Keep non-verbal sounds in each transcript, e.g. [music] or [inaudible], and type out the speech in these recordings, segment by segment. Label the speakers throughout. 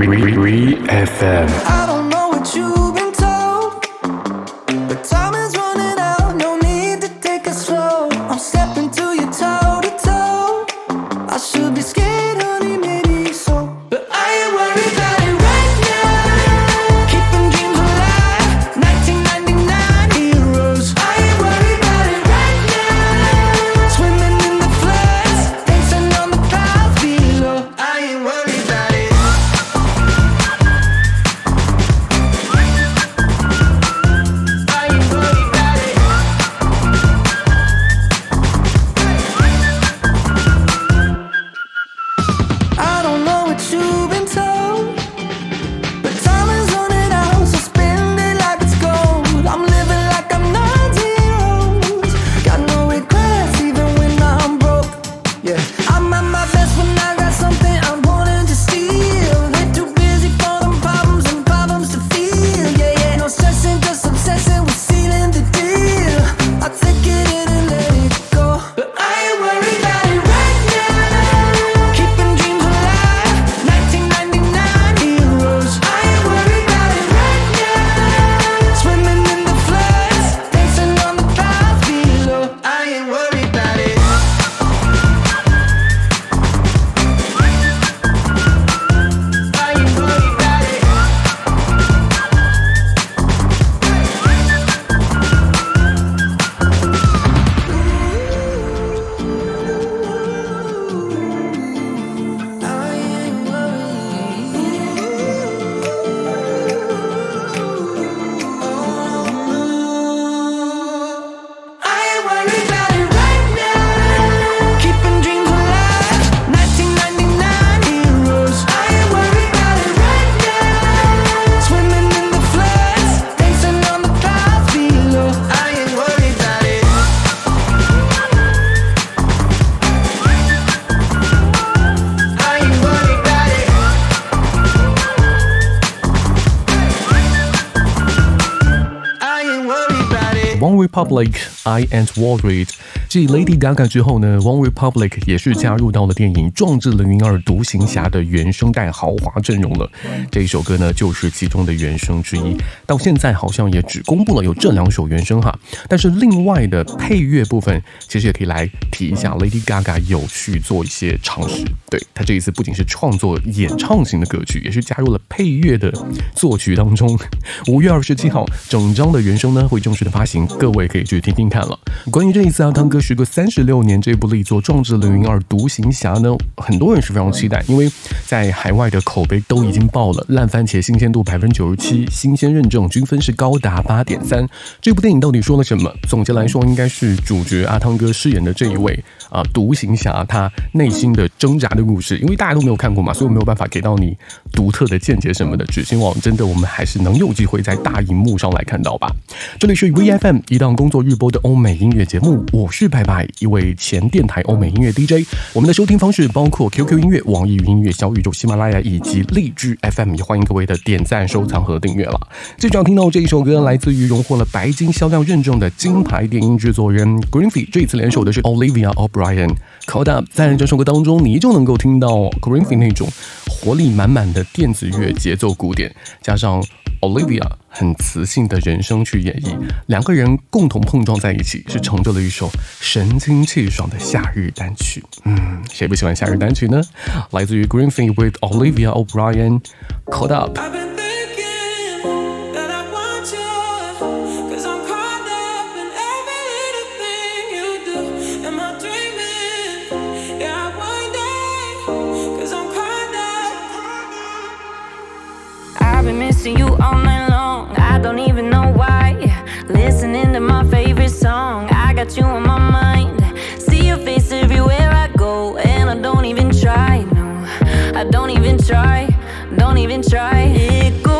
Speaker 1: Re, re, re, FM.
Speaker 2: I'm at my best when I got something Republic, I and Walgreed 继 Lady Gaga 之后呢，One Republic 也是加入到了电影《壮志凌云二：独行侠》的原声带豪华阵容了。这一首歌呢，就是其中的原声之一。到现在好像也只公布了有这两首原声哈，但是另外的配乐部分，其实也可以来提一下。Lady Gaga 有去做一些尝试，对她这一次不仅是创作演唱型的歌曲，也是加入了配乐的作曲当中。五月二十七号，整张的原声呢会正式的发行，各位可以去听听看了。关于这一次阿汤哥。时隔三十六年，这部力作《壮志凌云二：独行侠》呢，很多人是非常期待，因为在海外的口碑都已经爆了，烂番茄新鲜度百分之九十七，新鲜认证均分是高达八点三。这部电影到底说了什么？总结来说，应该是主角阿汤哥饰演的这一位啊，独行侠他内心的挣扎的故事。因为大家都没有看过嘛，所以我没有办法给到你独特的见解什么的。只希望真的我们还是能有机会在大荧幕上来看到吧。这里是 VFM 一档工作日播的欧美音乐节目，我是。拜拜！一位前电台欧美音乐 DJ，我们的收听方式包括 QQ 音乐、网易云音乐、小宇宙、喜马拉雅以及荔枝 FM，也欢迎各位的点赞、收藏和订阅了。最主要听到这一首歌，来自于荣获了白金销量认证的金牌电音制作人 Greenfee，这一次联手的是 Olivia O'Brien。Code Up，在这首歌当中，你依旧能够听到 Griffin 那种活力满满的电子乐节奏鼓点，加上。Olivia 很磁性的人声去演绎，两个人共同碰撞在一起，是成就了一首神清气爽的夏日单曲。嗯，谁不喜欢夏日单曲呢？来自于 Greenfield with Olivia O'Brien，Caught Up。
Speaker 3: Song, I got you on my mind. See your face everywhere I go, and I don't even try. No, I don't even try. Don't even try. It goes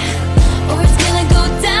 Speaker 4: or it's gonna go down.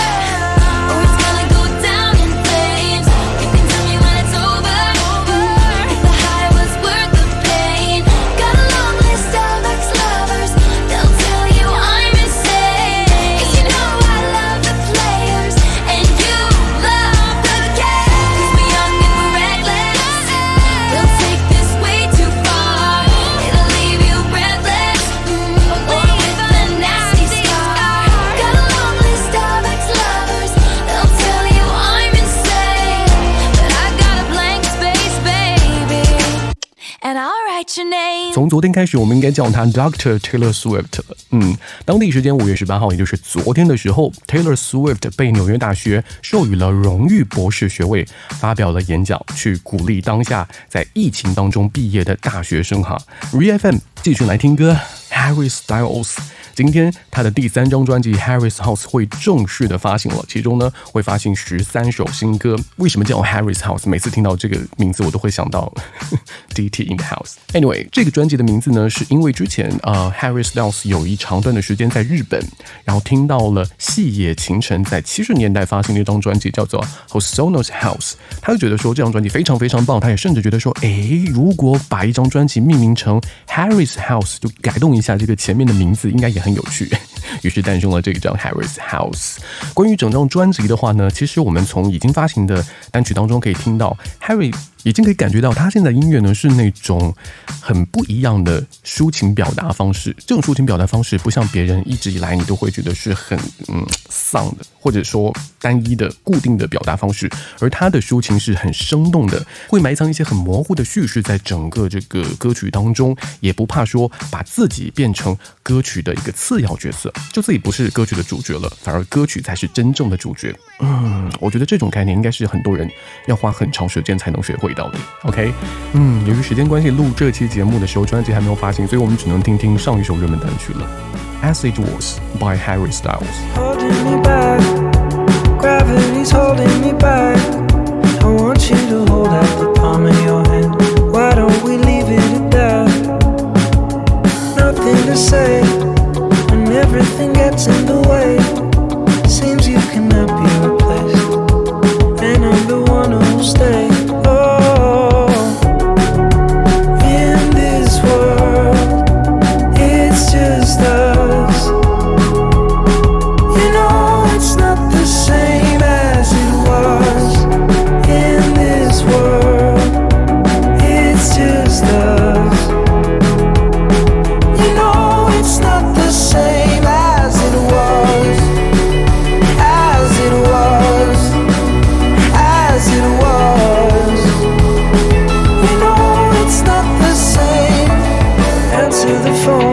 Speaker 2: 从昨天开始，我们应该叫他 Doctor Taylor Swift 了。嗯，当地时间五月十八号，也就是昨天的时候，Taylor Swift 被纽约大学授予了荣誉博士学位，发表了演讲，去鼓励当下在疫情当中毕业的大学生哈。ReFM 继续来听歌，Harry Styles。今天他的第三张专辑《Harry's House》会正式的发行了，其中呢会发行十三首新歌。为什么叫 Harry's House？每次听到这个名字，我都会想到 [laughs] DT in the House。Anyway，这个专辑的名字呢，是因为之前呃 Harry Styles 有一长段的时间在日本，然后听到了细野晴臣在七十年代发行的一张专辑叫做《Hosono's House》，他就觉得说这张专辑非常非常棒，他也甚至觉得说，诶，如果把一张专辑命名成 Harry's House，就改动一下这个前面的名字，应该也。很有趣，[laughs] 于是诞生了这一张 Harry's House。关于整张专辑的话呢，其实我们从已经发行的单曲当中可以听到，Harry 已经可以感觉到他现在音乐呢是那种很不一样的抒情表达方式。这种抒情表达方式不像别人一直以来你都会觉得是很嗯丧的，或者说单一的固定的表达方式，而他的抒情是很生动的，会埋藏一些很模糊的叙事在整个这个歌曲当中，也不怕说把自己变成歌曲的一个。次要角色，就自己不是歌曲的主角了，反而歌曲才是真正的主角。嗯，我觉得这种概念应该是很多人要花很长时间才能学会到的。OK，嗯，由于时间关系，录这期节目的时候专辑还没有发行，所以我们只能听听上一首热门单曲了，《As It Was》by Harry Styles。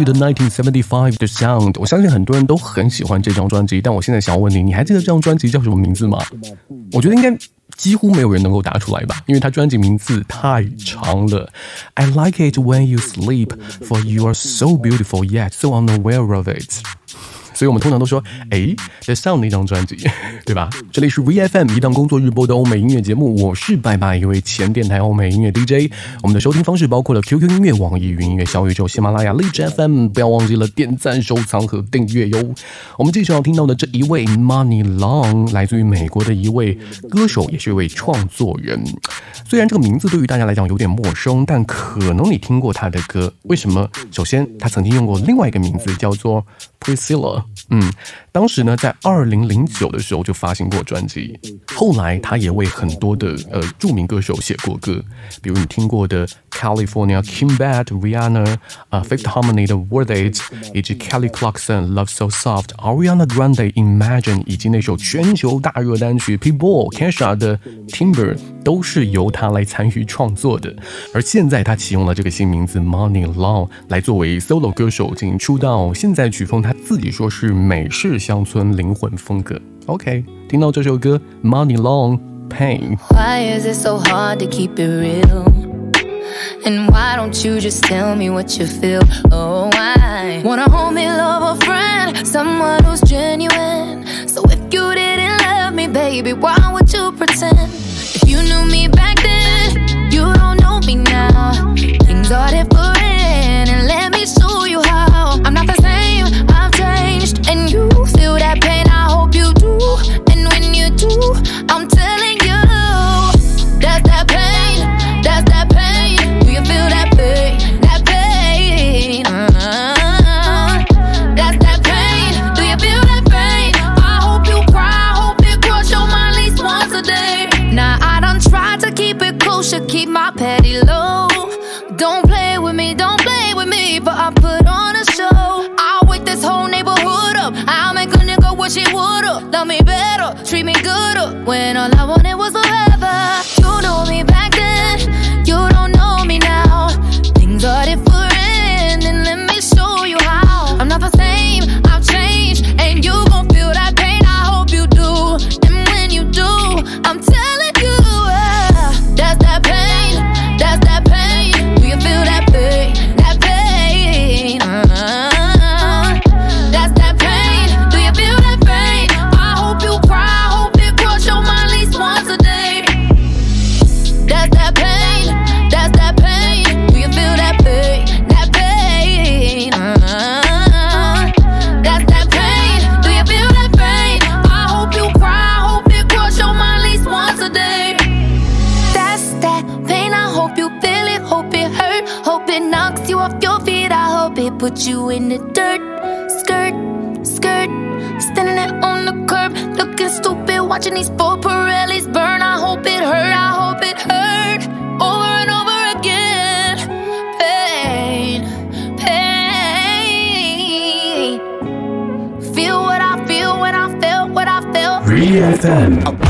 Speaker 2: 来自于 The 1975的 Sound，我相信很多人都很喜欢这张专辑。但我现在想要问你，你还记得这张专辑叫什么名字吗？我觉得应该几乎没有人能够答出来吧，因为它专辑名字太长了。I like it when you sleep, for you are so beautiful yet so unaware of it. 所以我们通常都说，哎，The Sound 那张专辑，[laughs] 对吧？这里是 VFM 一档工作日播的欧美音乐节目，我是拜拜，一位前电台欧美音乐 DJ。我们的收听方式包括了 QQ 音乐、网易云音乐、小宇宙、喜马拉雅、荔枝 FM，不要忘记了点赞、收藏和订阅哟。我们继续要听到的这一位 Money Long，来自于美国的一位歌手，也是一位创作人。虽然这个名字对于大家来讲有点陌生，但可能你听过他的歌。为什么？首先，他曾经用过另外一个名字，叫做 Priscilla。嗯，当时呢，在二零零九的时候就发行过专辑。后来，他也为很多的呃著名歌手写过歌，比如你听过的 California King Bad、Rihanna、啊 Fifth Harmony 的 Worth It，以及 Kelly Clarkson Love So Soft、Ariana Grande Imagine，以及那首全球大热单曲 People Kesha 的 Timber，都是由他来参与创作的。而现在，他启用了这个新名字 Money Long 来作为 solo 歌手进行出道。现在曲风他自己说是。美式乡村灵魂风格。OK，听到这首歌《Money Long
Speaker 5: Pain》。Why is it so hard to keep it real? And why don't you just tell me what you feel? Oh, I wanna hold me, love a friend, someone who's genuine. So if you didn't love me, baby, why would you pretend? If you knew me back then, you don't know me now. Things are different, and let me show you how. Love me better, treat me gooder. When all I wanted was forever. You know me back it, put you in the dirt. Skirt, skirt, standing there on the curb, looking stupid, watching these four Pirellis burn. I hope it hurt, I hope it hurt. Over and over again. Pain, pain. Feel what I feel when I feel what I
Speaker 2: feel.
Speaker 6: 3FM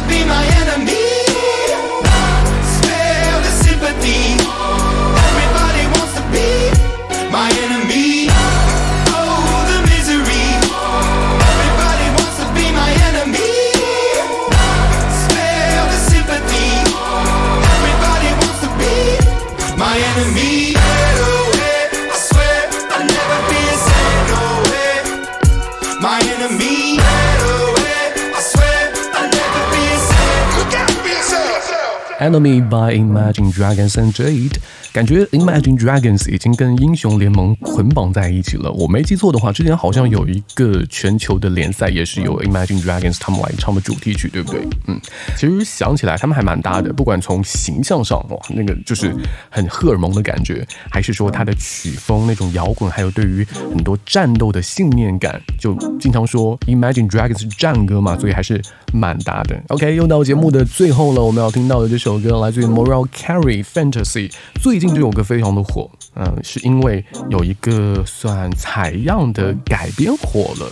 Speaker 6: be my enemy. Spare the sympathy. Everybody wants to be my enemy. Enemy
Speaker 2: by Imagine Dragons and Jade，感觉 Imagine Dragons 已经跟英雄联盟捆绑在一起了。我没记错的话，之前好像有一个全球的联赛也是由 Imagine Dragons 他们来唱的主题曲，对不对？嗯，其实想起来他们还蛮搭的，不管从形象上哇，那个就是很荷尔蒙的感觉，还是说它的曲风那种摇滚，还有对于很多战斗的信念感，就经常说 Imagine Dragons 是战歌嘛，所以还是蛮搭的。OK，又到节目的最后了，我们要听到的这首。歌来自于 Mariah Carey Fantasy，最近这首歌非常的火，嗯，是因为有一个算采样的改编火了。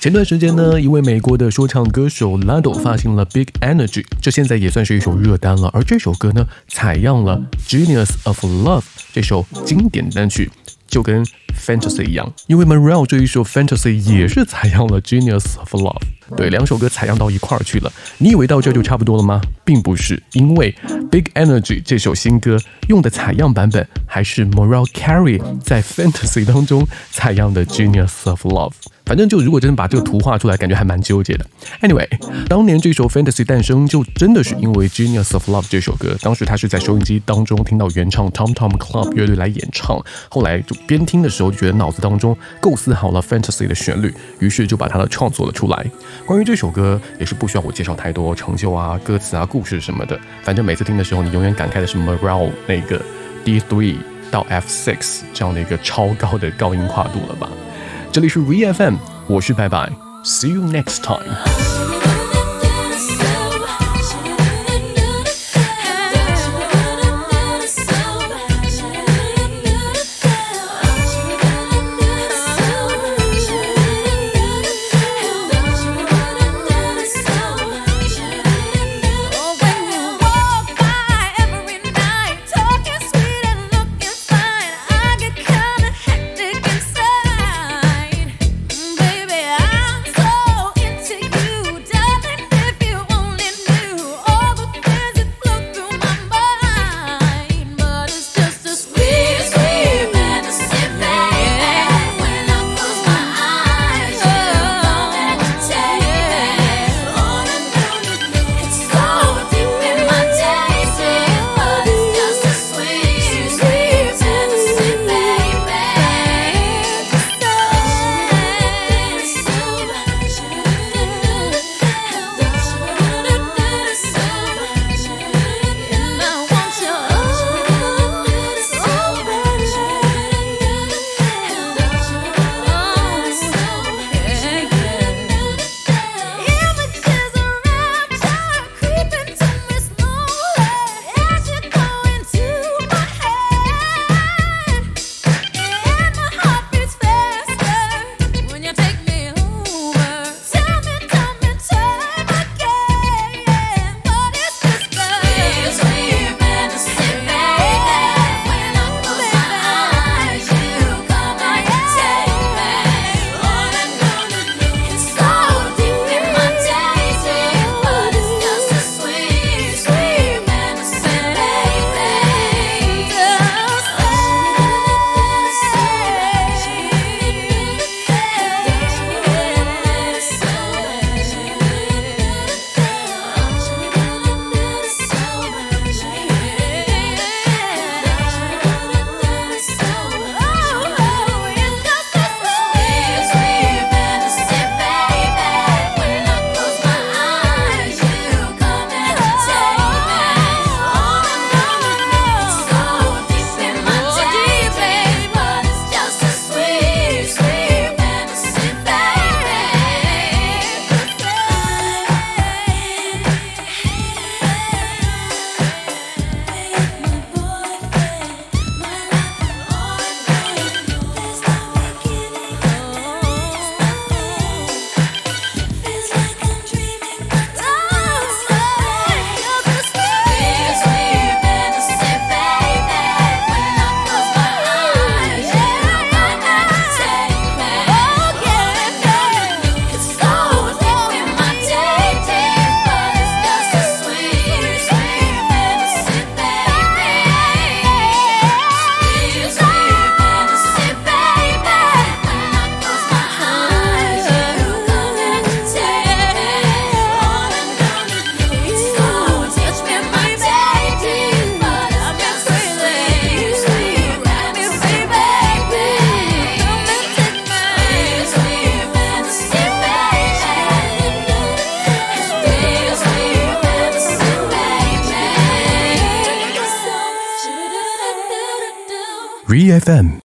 Speaker 2: 前段时间呢，一位美国的说唱歌手 Lado 发行了 Big Energy，这现在也算是一首热单了。而这首歌呢，采样了 Genius of Love 这首经典单曲。就跟 Fantasy 一样，因为 Morel 这一首 Fantasy 也是采样了 Genius of Love，对，两首歌采样到一块儿去了。你以为到这就差不多了吗？并不是，因为 Big Energy 这首新歌用的采样版本还是 Morel Carey 在 Fantasy 当中采样的 Genius of Love。反正就如果真的把这个图画出来，感觉还蛮纠结的。Anyway，当年这首 Fantasy 诞生就真的是因为 Genius of Love 这首歌，当时他是在收音机当中听到原唱 Tom Tom Club 乐队来演唱，后来就边听的时候就觉得脑子当中构思好了 Fantasy 的旋律，于是就把它的创作了出来。关于这首歌也是不需要我介绍太多成就啊、歌词啊、故事什么的，反正每次听的时候你永远感慨的是 m o r a l 那个 D3 到 F6 这样的一个超高的高音跨度了吧。这里是 VFM，我是白白，See you next time。